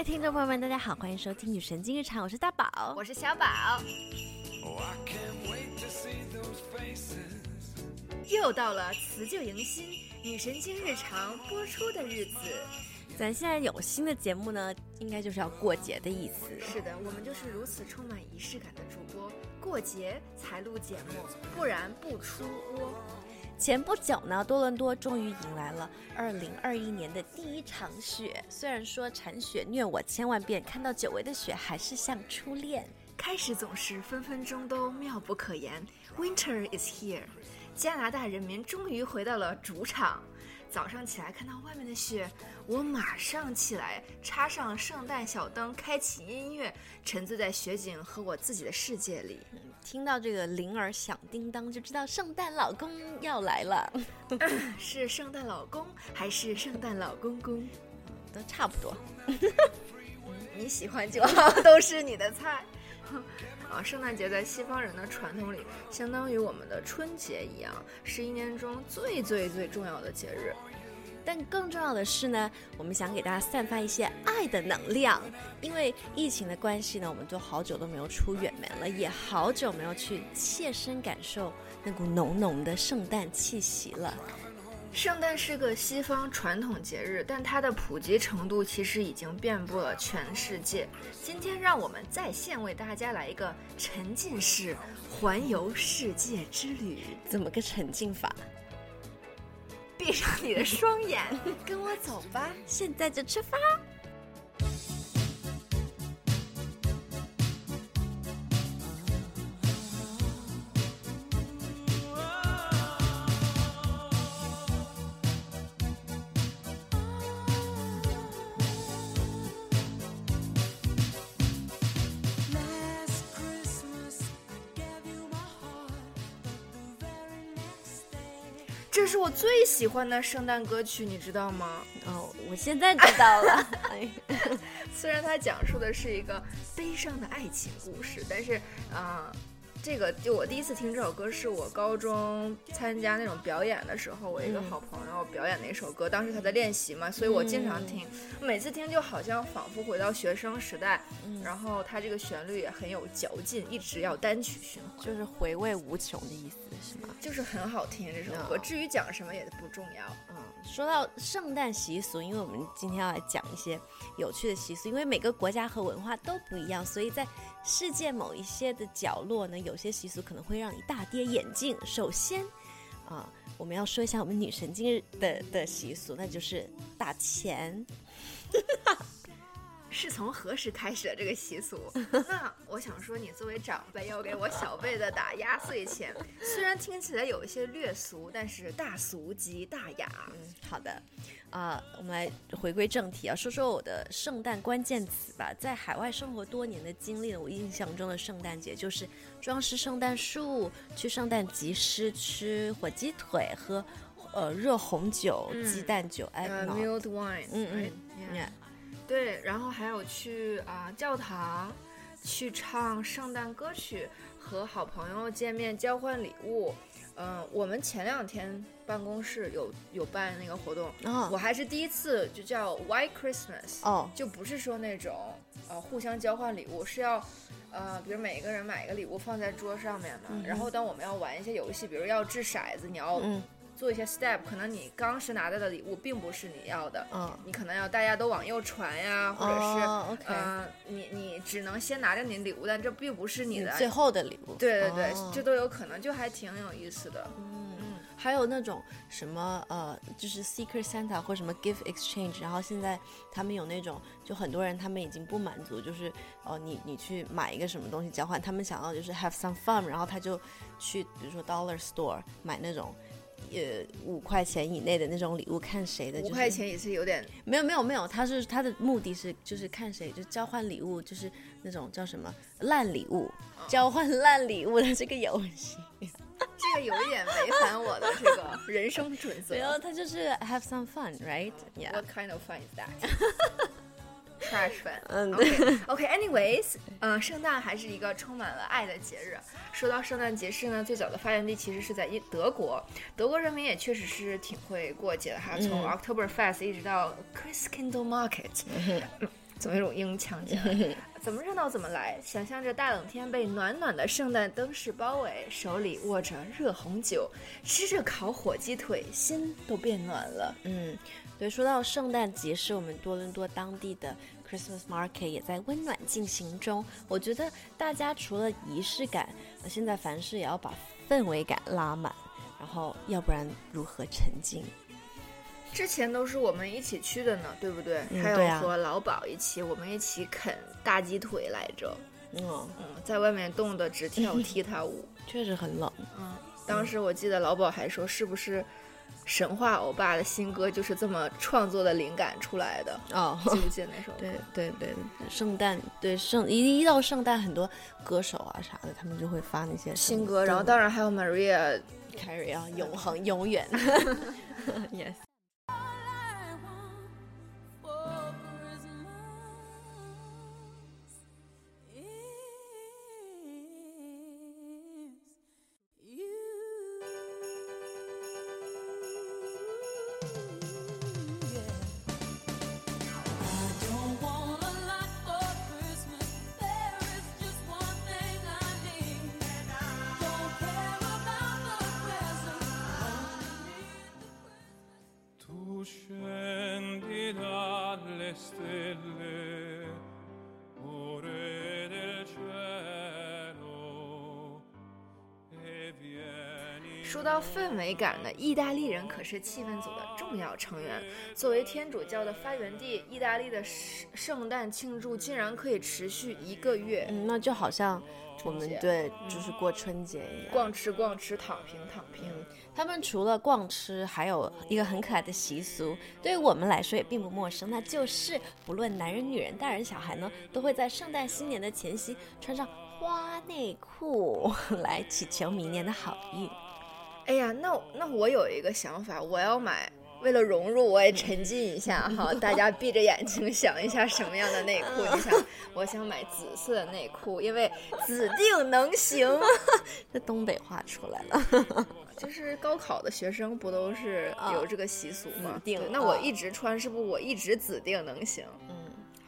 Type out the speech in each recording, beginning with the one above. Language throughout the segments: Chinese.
位听众朋友们，大家好，欢迎收听《女神经日常》，我是大宝，我是小宝。又到了辞旧迎新、女神经日常播出的日子。咱现在有新的节目呢，应该就是要过节的意思。是的，我们就是如此充满仪式感的主播，过节才录节目，不然不出窝。前不久呢，多伦多终于迎来了二零二一年的第一场雪。虽然说铲雪虐我千万遍，看到久违的雪还是像初恋。开始总是分分钟都妙不可言。Winter is here，加拿大人民终于回到了主场。早上起来看到外面的雪，我马上起来插上圣诞小灯，开启音乐，沉醉在雪景和我自己的世界里。听到这个铃儿响叮当，就知道圣诞老公要来了。是圣诞老公还是圣诞老公公？都差不多。你喜欢就好，都是你的菜。啊，圣诞节在西方人的传统里，相当于我们的春节一样，是一年中最最最重要的节日。但更重要的是呢，我们想给大家散发一些爱的能量。因为疫情的关系呢，我们都好久都没有出远门了，也好久没有去切身感受那股浓浓的圣诞气息了。圣诞是个西方传统节日，但它的普及程度其实已经遍布了全世界。今天让我们在线为大家来一个沉浸式环游世界之旅。怎么个沉浸法？闭上你的双眼，跟我走吧，现在就出发。这是我最喜欢的圣诞歌曲，你知道吗？哦，我现在知道了。虽然它讲述的是一个悲伤的爱情故事，但是，啊。这个就我第一次听这首歌，是我高中参加那种表演的时候，我一个好朋友表演那首歌，当时他在练习嘛，所以我经常听，每次听就好像仿佛回到学生时代，然后它这个旋律也很有嚼劲，一直要单曲循环，就是回味无穷的意思，是吗？就是很好听这首歌，至于讲什么也不重要。嗯，说到圣诞习俗，因为我们今天要来讲一些有趣的习俗，因为每个国家和文化都不一样，所以在。世界某一些的角落呢，有些习俗可能会让你大跌眼镜。首先，啊，我们要说一下我们女神经日的的习俗，那就是打钱。是从何时开始的这个习俗？那我想说，你作为长辈要给我小辈的打压岁钱，虽然听起来有一些略俗，但是大俗即大雅。嗯，好的，啊，我们来回归正题啊，说说我的圣诞关键词吧。在海外生活多年的经历呢，我印象中的圣诞节就是装饰圣诞树，去圣诞集市吃火鸡腿，喝呃热红酒、鸡蛋酒，哎，milled wine，嗯嗯，对，然后还有去啊教堂，去唱圣诞歌曲，和好朋友见面交换礼物。嗯，我们前两天办公室有有办那个活动，我还是第一次，就叫 White Christmas，哦，就不是说那种呃互相交换礼物，是要呃比如每一个人买一个礼物放在桌上面嘛，然后当我们要玩一些游戏，比如要掷骰子，你要。做一些 step，可能你当时拿到的礼物并不是你要的，嗯，你可能要大家都往右传呀，或者是，嗯，你你只能先拿着你礼物，但这并不是你的最后的礼物，对对对，这都有可能，就还挺有意思的，嗯嗯，还有那种什么呃，就是 secret Santa 或什么 gift exchange，然后现在他们有那种，就很多人他们已经不满足，就是哦，你你去买一个什么东西交换，他们想要就是 have some fun，然后他就去比如说 dollar store 买那种。呃，五块钱以内的那种礼物，看谁的。五块钱也是有点。没有没有没有，他是他的目的是就是看谁，就交换礼物，就是那种叫什么烂礼物，交换烂礼物的这个游戏。这个有一点违反我的这个 人生准则。没有，他就是 have some fun，right？Yeah。What kind of fun is that？Trash 粉，嗯对，OK，Anyways，嗯，圣诞还是一个充满了爱的节日。说到圣诞节日呢，最早的发源地其实是在英德国，德国人民也确实是挺会过节的哈。从 October Fest 一直到 Christkindl Market，总有一种英腔起来。怎么热闹怎么来，想象着大冷天被暖暖的圣诞灯饰包围，手里握着热红酒，吃着烤火鸡腿，心都变暖了。嗯，对，说到圣诞节，是我们多伦多当地的 Christmas Market 也在温暖进行中。我觉得大家除了仪式感，现在凡事也要把氛围感拉满，然后要不然如何沉浸？之前都是我们一起去的呢，对不对？还有和老鸨一起，我们一起啃大鸡腿来着。嗯嗯，在外面冻得直跳踢踏舞，确实很冷。嗯，当时我记得老鸨还说，是不是神话欧巴的新歌就是这么创作的灵感出来的？哦，记不记得那首？对对对，圣诞对圣一一到圣诞，很多歌手啊啥的，他们就会发那些新歌，然后当然还有 Maria Carey 啊，永恒永远。Yes。氛围感呢，意大利人可是气氛组的重要成员。作为天主教的发源地，意大利的圣圣诞庆祝竟然可以持续一个月。嗯，那就好像我们对就是过春节一样，逛吃逛吃，躺平躺平。他们除了逛吃，还有一个很可爱的习俗，对于我们来说也并不陌生，那就是不论男人、女人、大人、小孩呢，都会在圣诞新年的前夕穿上花内裤 来祈求明年的好运。哎呀，那那我有一个想法，我要买，为了融入，我也沉浸一下哈。大家闭着眼睛想一下什么样的内裤？你想，我想买紫色的内裤，因为指定能行。这东北话出来了，就是高考的学生不都是有这个习俗吗？紫定，那我一直穿，是不是我一直指定能行？嗯，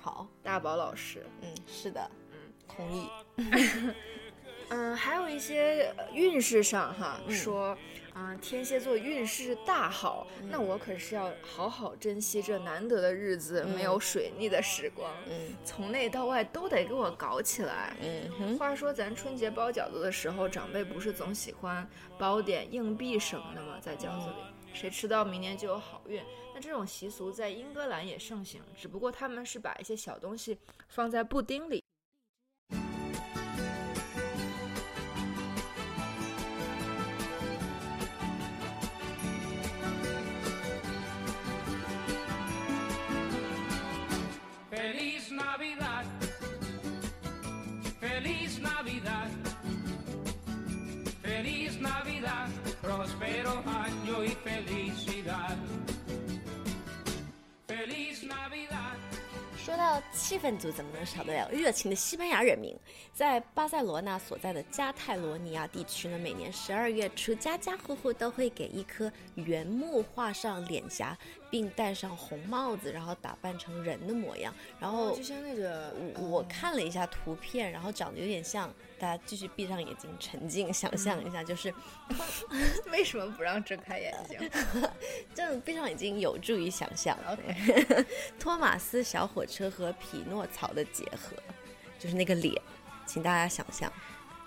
好，大宝老师，嗯，是的，嗯，同意。嗯，还有一些运势上哈，说，嗯，天蝎座运势大好，那我可是要好好珍惜这难得的日子，没有水逆的时光，嗯，从内到外都得给我搞起来。嗯，话说咱春节包饺子的时候，长辈不是总喜欢包点硬币什么的吗？在饺子里，谁吃到明年就有好运。那这种习俗在英格兰也盛行，只不过他们是把一些小东西放在布丁里。说到气氛组，怎么能少得了热情的西班牙人民？在巴塞罗那所在的加泰罗尼亚地区呢，每年十二月初，家家户户都会给一棵原木画上脸颊，并戴上红帽子，然后打扮成人的模样。然后就像那个，我我看了一下图片，然后长得有点像。大家继续闭上眼睛，沉浸，想象一下，就是 为什么不让睁开眼睛？这样闭上眼睛有助于想象。OK，托马斯小火车和匹诺曹的结合，就是那个脸，请大家想象。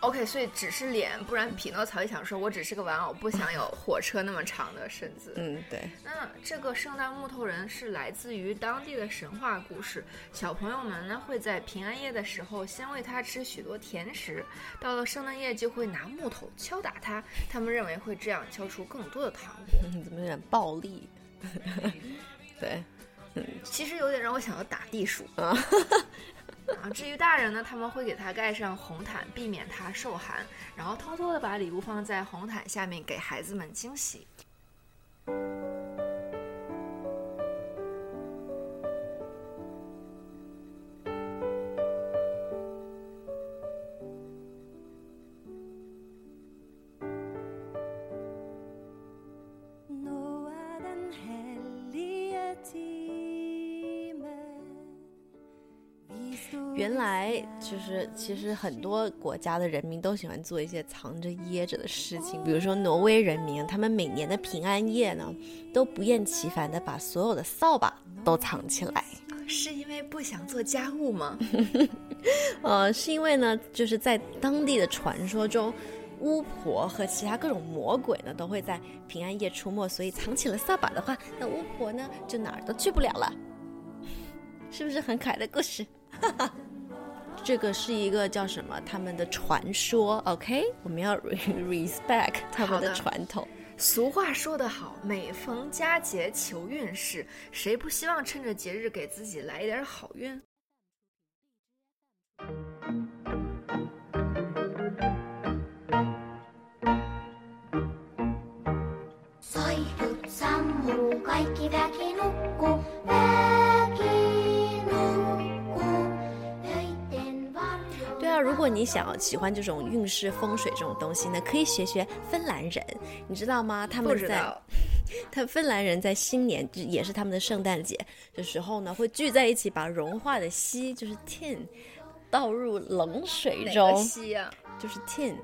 OK，所以只是脸，不然匹诺曹也想说，我只是个玩偶，不想有火车那么长的身子。嗯，对。那这个圣诞木头人是来自于当地的神话故事。小朋友们呢会在平安夜的时候先喂他吃许多甜食，到了圣诞夜就会拿木头敲打他，他们认为会这样敲出更多的糖果。怎么有点暴力？对，嗯，其实有点让我想到打地鼠啊。啊，至于大人呢，他们会给他盖上红毯，避免他受寒，然后偷偷的把礼物放在红毯下面，给孩子们惊喜。原来就是其实很多国家的人民都喜欢做一些藏着掖着的事情，比如说挪威人民，他们每年的平安夜呢，都不厌其烦的把所有的扫把都藏起来。是因为不想做家务吗？呃，是因为呢，就是在当地的传说中，巫婆和其他各种魔鬼呢都会在平安夜出没，所以藏起了扫把的话，那巫婆呢就哪儿都去不了了。是不是很可爱的故事？这个是一个叫什么？他们的传说，OK？我们要 respect 他们的传统。俗话说得好，每逢佳节求运势，谁不希望趁着节日给自己来一点好运？如果你想要喜欢这种运势风水这种东西呢，可以学学芬兰人，你知道吗？他们在，他芬兰人在新年也是他们的圣诞节的时候呢，会聚在一起，把融化的锡就是 tin 倒入冷水中。锡呀？就是 tin。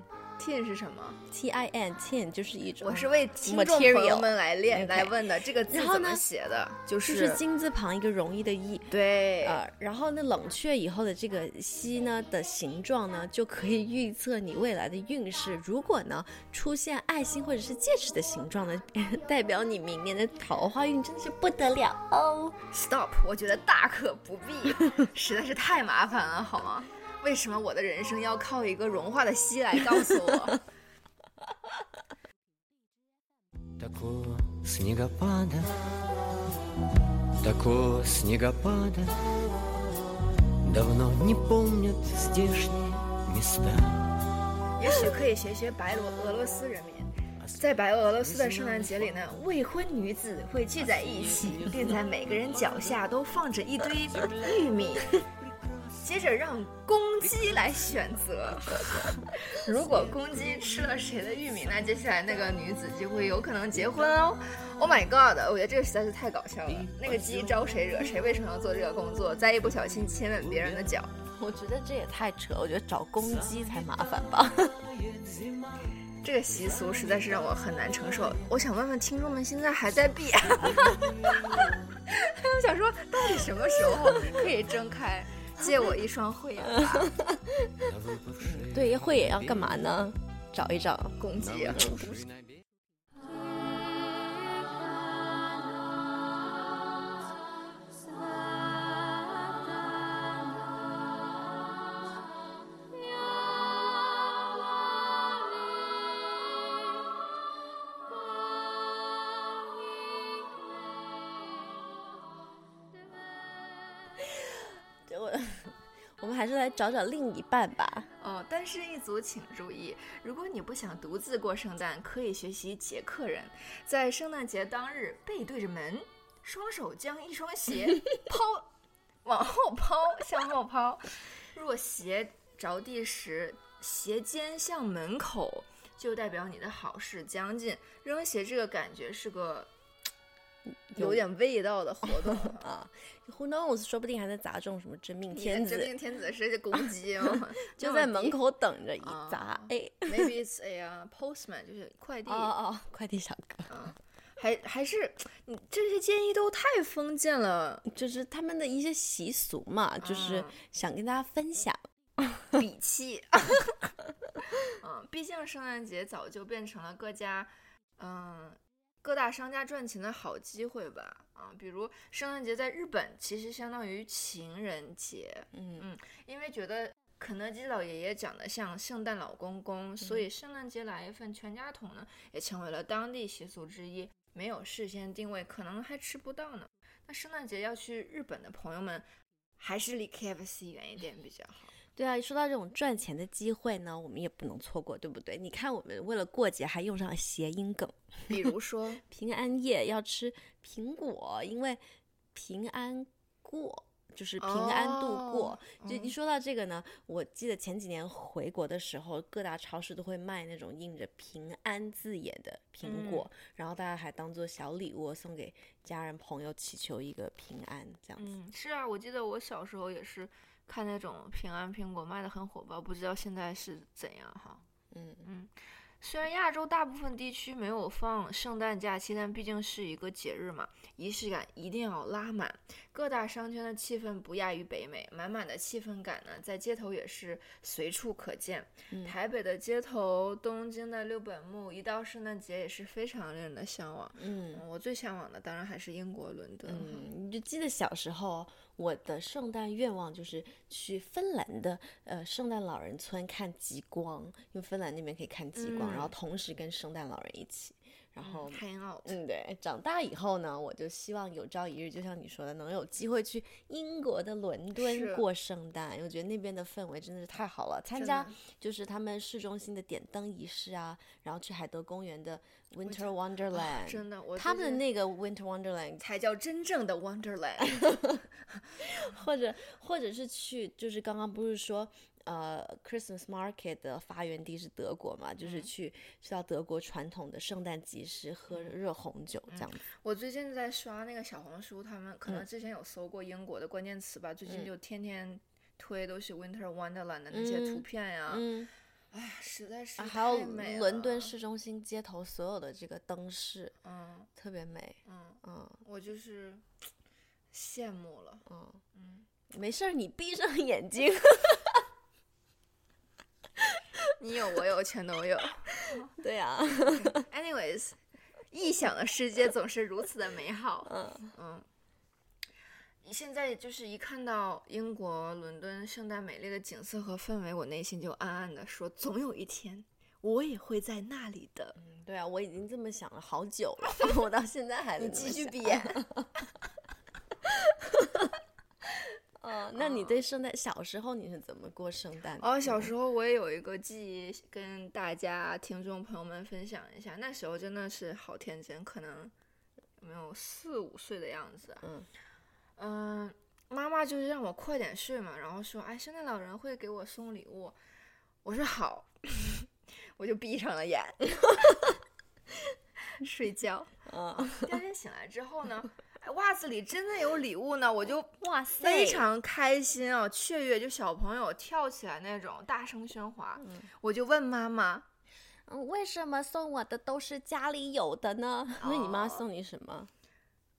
Tin 是什么？T I N tin 就是一种。我是为听众朋友们来练来问的，这个字怎么写的？就是金字旁一个容易的易。对。呃，然后那，冷却以后的这个锡呢的形状呢，就可以预测你未来的运势。如果呢出现爱心或者是戒指的形状呢，代表你明年的桃花运真的是不得了哦。Stop，我觉得大可不必，实在是太麻烦了，好吗？为什么我的人生要靠一个融化的锡来告诉我？也许可以学学白罗俄罗斯人民，在白俄罗斯的圣诞节里呢，未婚女子会聚在一起，并在每个人脚下都放着一堆玉米。接着让公鸡来选择，如果公鸡吃了谁的玉米，那接下来那个女子就会有可能结婚哦。Oh my god！我觉得这个实在是太搞笑了。那个鸡招谁惹谁？为什么要做这个工作？再一不小心亲吻别人的脚，我觉得这也太扯。我觉得找公鸡才麻烦吧。这个习俗实在是让我很难承受。我想问问听众们，现在还在闭？我想说，到底什么时候可以睁开？借我一双慧眼。对，慧眼要干嘛呢？找一找公鸡。还是来找找另一半吧。哦，单身一族请注意，如果你不想独自过圣诞，可以学习捷克人，在圣诞节当日背对着门，双手将一双鞋 抛往后抛，向后抛。若鞋着地时，鞋尖向门口，就代表你的好事将近。扔鞋这个感觉是个。有点味道的活动 啊，Who knows？说不定还在砸中什么真命天子。真命天子是公鸡吗？就在门口等着一砸。哎，Maybe it's a postman，就是快递。哦哦，快递小哥。嗯，还还是你这些建议都太封建了，就是他们的一些习俗嘛，就是想跟大家分享。鄙弃。嗯，毕竟圣诞节早就变成了各家，嗯。各大商家赚钱的好机会吧，啊，比如圣诞节在日本其实相当于情人节，嗯嗯，因为觉得肯德基老爷爷长得像圣诞老公公，所以圣诞节来一份全家桶呢，也成为了当地习俗之一。没有事先定位，可能还吃不到呢。那圣诞节要去日本的朋友们，还是离 KFC 远一点比较好。对啊，说到这种赚钱的机会呢，我们也不能错过，对不对？你看，我们为了过节还用上了谐音梗，比如说 平安夜要吃苹果，因为平安过就是平安度过。就一说到这个呢，我记得前几年回国的时候，各大超市都会卖那种印着平安字眼的苹果，然后大家还当做小礼物送给家人朋友，祈求一个平安这样子。是啊，我记得我小时候也是。看那种平安苹果卖的很火爆，不知道现在是怎样哈。嗯嗯，虽然亚洲大部分地区没有放圣诞假期，但毕竟是一个节日嘛，仪式感一定要拉满。各大商圈的气氛不亚于北美，满满的气氛感呢，在街头也是随处可见。嗯台北的街头，东京的六本木，一到圣诞节也是非常令人的向往。嗯嗯，我最向往的当然还是英国伦敦。嗯，你就记得小时候，我的圣诞愿望就是去芬兰的呃圣诞老人村看极光，因为芬兰那边可以看极光，然后嗯同时跟圣诞老人一起。然后，hang out，嗯，对，长大以后呢，我就希望有朝一日，就像你说的，能有机会去英国的伦敦过圣诞，因为我觉得那边的氛围真的是太好了。参加就是他们市中心的点灯仪式啊，然后去海德公园的 Winter 啊 Wonderland，、真的，我他们的那个 Winter Wonderland 才叫真正的 Wonderland。或者或者是去，就是刚刚不是说，呃，Christmas Market 的发源地是德国嘛，就是嗯。去去到德国传统的圣诞集市喝热红酒这样子。我最近在刷那个小红书，他们嗯可能之前有搜过英国的关键词吧，最近就天天推都是 Winter Wonderland 的那些图嗯片呀，嗯，哎，实在是啊还有伦敦市中心街头所有的这个灯饰嗯特别美，嗯，嗯。我就是。羡慕了。嗯嗯，没事儿，你闭上眼睛。你有我有，全都有。对呀、Anyways，臆想的世界总是如此的美好。嗯嗯，现在就是一看到英国伦敦圣诞美丽的景色和氛围，我内心就暗暗的说，总有一天我也会在那里的。嗯，对啊，我已经这么想了好久了，我到现在还在你继续编。嗯，那你对圣诞小时候你是怎么过圣诞的？哦，小时候我也有一个记忆跟大家听众朋友们分享一下，那时候真的是好天真，可能有没有四五岁的样子。嗯嗯，妈妈就是让我快点睡嘛，然后说，哎，圣诞老人会给我送礼物。我说好，我就闭上了眼，睡觉。嗯，第二天醒来之后呢，哎，袜子里真的有礼物呢，我就哇塞，非常开心啊，雀跃，就小朋友跳起来那种大声喧哗。嗯我就问妈妈，嗯，为什么送我的都是家里有的呢？那你妈哦送你什么？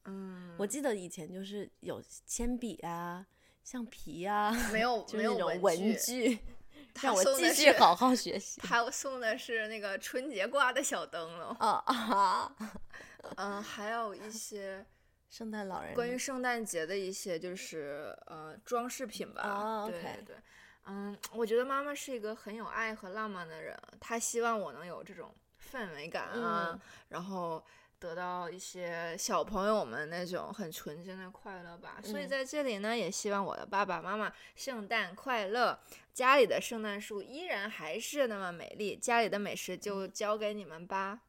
嗯，我记得以前就是有铅笔啊、橡皮啊，没有就没有是那种文具，让我继续好好学习。他送的是那个春节挂的小灯笼，啊啊！嗯，还有一些圣诞老人关于圣诞节的一些就是呃装饰品吧。哦对对对，嗯，我觉得妈妈是一个很有爱和浪漫的人，她希望我能有这种氛围感啊，嗯然后。得到一些小朋友们那种很纯真的快乐吧，所以嗯在这里呢，也希望我的爸爸妈妈圣诞快乐，家里的圣诞树依然还是那么美丽，家里的美食就嗯交给你们吧。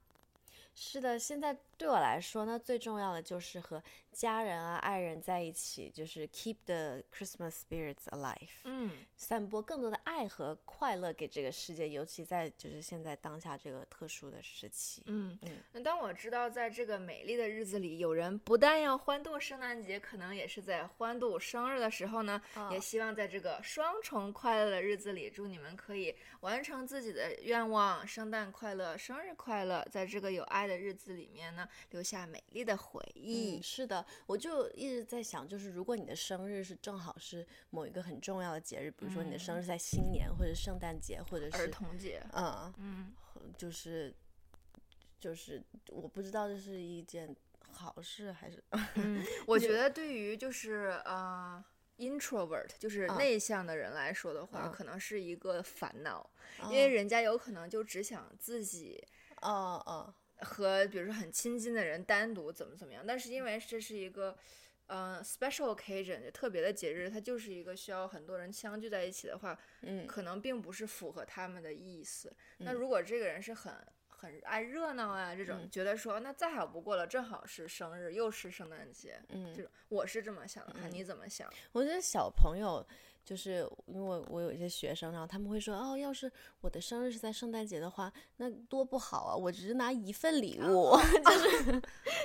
是的，现在对我来说呢，最重要的就是和家人啊、爱人在一起，就是 keep the Christmas spirits alive，嗯，散播更多的爱和快乐给这个世界，尤其在就是现在当下这个特殊的时期。嗯嗯，那当我知道在这个美丽的日子里，有人不但要欢度圣诞节，可能也是在欢度生日的时候呢，也啊希望在这个双重快乐的日子里，祝你们可以完成自己的愿望，圣诞快乐，生日快乐，在这个有爱的日子里面呢，留下美丽的回忆。嗯，是的，我就一直在想，就是如果你的生日是正好是某一个很重要的节日，比如说你的生日在新年或者圣诞节，或者是儿是童节，嗯，嗯，就是就是我不知道这是一件好事还是嗯，我觉得对于就是呃。introvert 就是嗯内向的人来说的话，嗯可能是一个烦恼，因为人家有可能就只想自己嗯嗯和比如说很亲近的人单独怎么怎么样，但是因为这是一个，呃，special occasion 就特别的节日，它就是一个需要很多人相聚在一起的话，嗯。可能并不是符合他们的意思。那嗯。如果这个人是很很爱热闹啊，这种、嗯。觉得说那再好不过了，正好是生日又是圣诞节，嗯。这种我是这么想的，你怎么想？我觉得小朋友就是因为我有一些学生，然后他们会说，哦，要是我的生日是在圣诞节的话，那多不好啊！我只是拿一份礼物，就是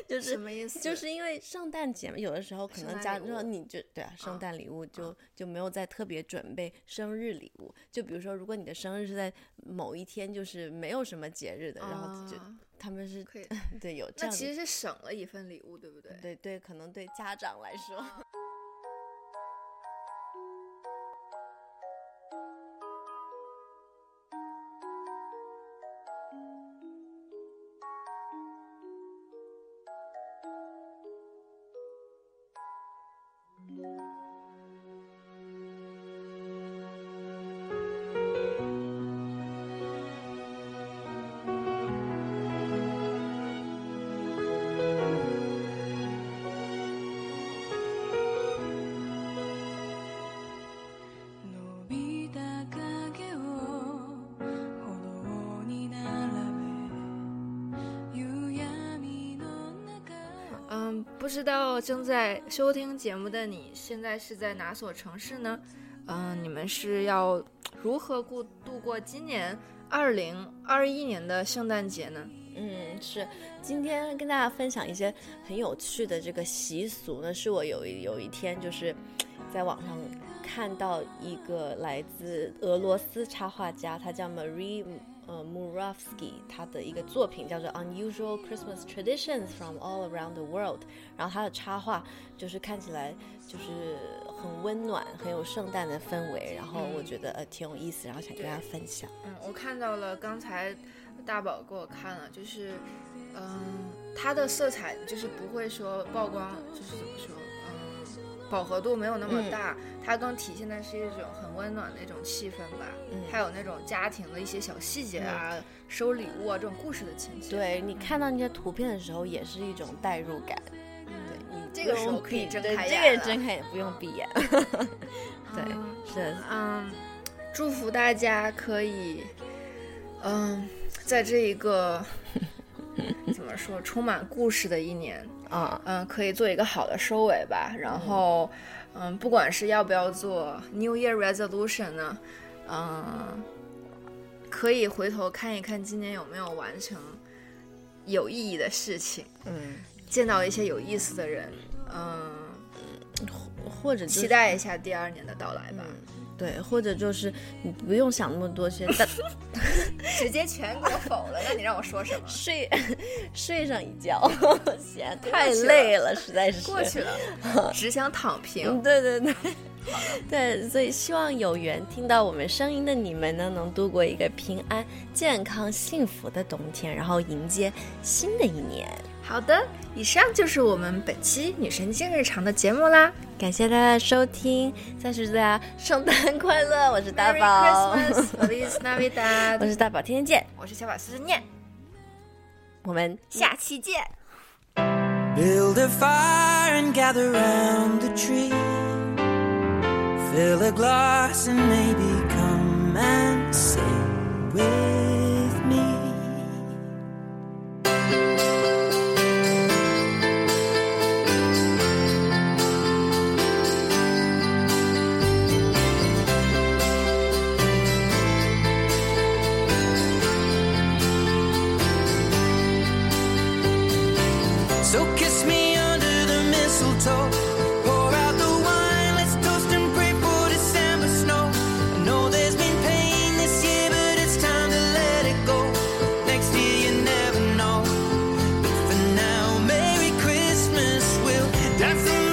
就是什么意思？就是因为圣诞节嘛，有的时候可能家说你就对啊，圣诞礼物就就没有再特别准备生日礼物。就比如说，如果你的生日是在某一天，就是没有什么节日的，然后就他们是可以 对有这样，那其实是省了一份礼物，对不对？对对，可能对家长来说。不知道正在收听节目的你现在是在哪所城市呢？嗯，你们是要如何过度过今年二零二一年的圣诞节呢？嗯，是今天跟大家分享一些很有趣的这个习俗呢。是我有一有一天就是在网上看到一个来自俄罗斯插画家，他叫 Marie。呃，Muravsky 他的一个作品叫做《Unusual Christmas Traditions from All Around the World》，然后他的插画就是看起来就是很温暖，很有圣诞的氛围，然后我觉得呃挺有意思，然后想跟大家分享。嗯，我看到了，刚才大宝给我看了，就是嗯，他的色彩就是不会说曝光，就是怎么说？饱和度没有那么大，它更体现的是一种很温暖的一种气氛吧。嗯，还有那种家庭的一些小细节啊，收礼物啊这种故事的情节。对你看到那些图片的时候，也是一种代入感。对你这个时候可以睁开眼，这个睁开眼不用闭眼。对，是嗯，祝福大家可以嗯，在这一个 怎么说充满故事的一年。啊，嗯，可以做一个好的收尾吧。然后，嗯，不管是要不要做 New Year Resolution 呢，嗯，可以回头看一看今年有没有完成有意义的事情，嗯，见到一些有意思的人，嗯，或者期待一下第二年的到来吧。对，或者就是你不用想那么多，先 直接全给我否了。那你让我说什么？睡，睡上一觉，嫌太累了，实在是过去了，只想躺平。对对对，对，所以希望有缘听到我们声音的你们呢，能度过一个平安、健康、幸福的冬天，然后迎接新的一年。好的，以上就是我们本期女神经日常的节目啦，感谢大家的收听，再次祝大家圣诞快乐！我是大宝，我是大宝，天天见，我是小宝思思念，我们下期见。So That's